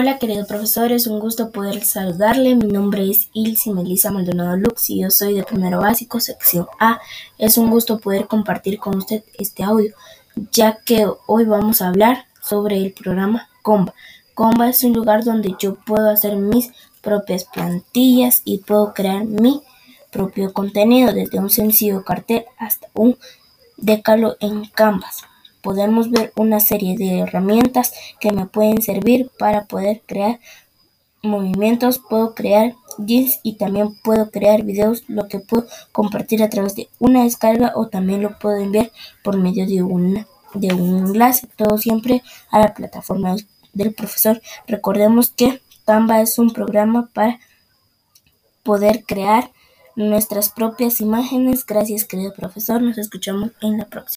Hola querido profesor, es un gusto poder saludarle. Mi nombre es Ilsi Melissa Maldonado Lux y yo soy de primero básico, sección A. Es un gusto poder compartir con usted este audio, ya que hoy vamos a hablar sobre el programa Comba. Comba es un lugar donde yo puedo hacer mis propias plantillas y puedo crear mi propio contenido, desde un sencillo cartel hasta un decalo en Canvas podemos ver una serie de herramientas que me pueden servir para poder crear movimientos, puedo crear GIFs y también puedo crear videos, lo que puedo compartir a través de una descarga o también lo puedo enviar por medio de, una, de un enlace, todo siempre a la plataforma del profesor. Recordemos que Canva es un programa para poder crear nuestras propias imágenes. Gracias querido profesor, nos escuchamos en la próxima.